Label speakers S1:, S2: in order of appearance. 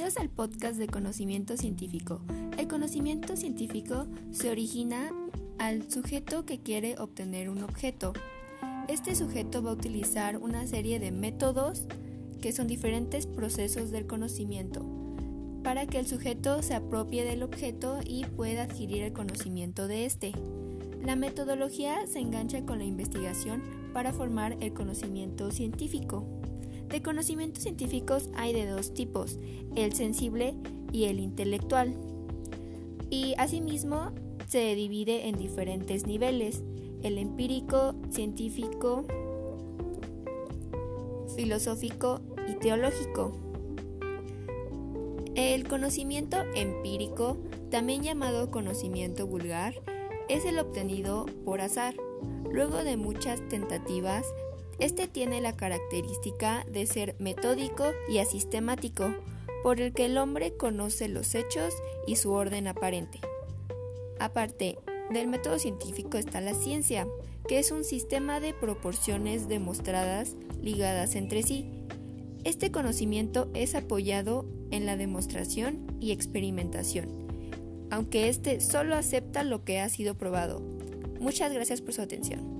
S1: Bienvenidos al podcast de conocimiento científico. El conocimiento científico se origina al sujeto que quiere obtener un objeto. Este sujeto va a utilizar una serie de métodos que son diferentes procesos del conocimiento para que el sujeto se apropie del objeto y pueda adquirir el conocimiento de este. La metodología se engancha con la investigación para formar el conocimiento científico. De conocimientos científicos hay de dos tipos, el sensible y el intelectual. Y asimismo se divide en diferentes niveles, el empírico, científico, filosófico y teológico. El conocimiento empírico, también llamado conocimiento vulgar, es el obtenido por azar. Luego de muchas tentativas, este tiene la característica de ser metódico y asistemático, por el que el hombre conoce los hechos y su orden aparente. Aparte del método científico está la ciencia, que es un sistema de proporciones demostradas ligadas entre sí. Este conocimiento es apoyado en la demostración y experimentación, aunque este solo acepta lo que ha sido probado. Muchas gracias por su atención.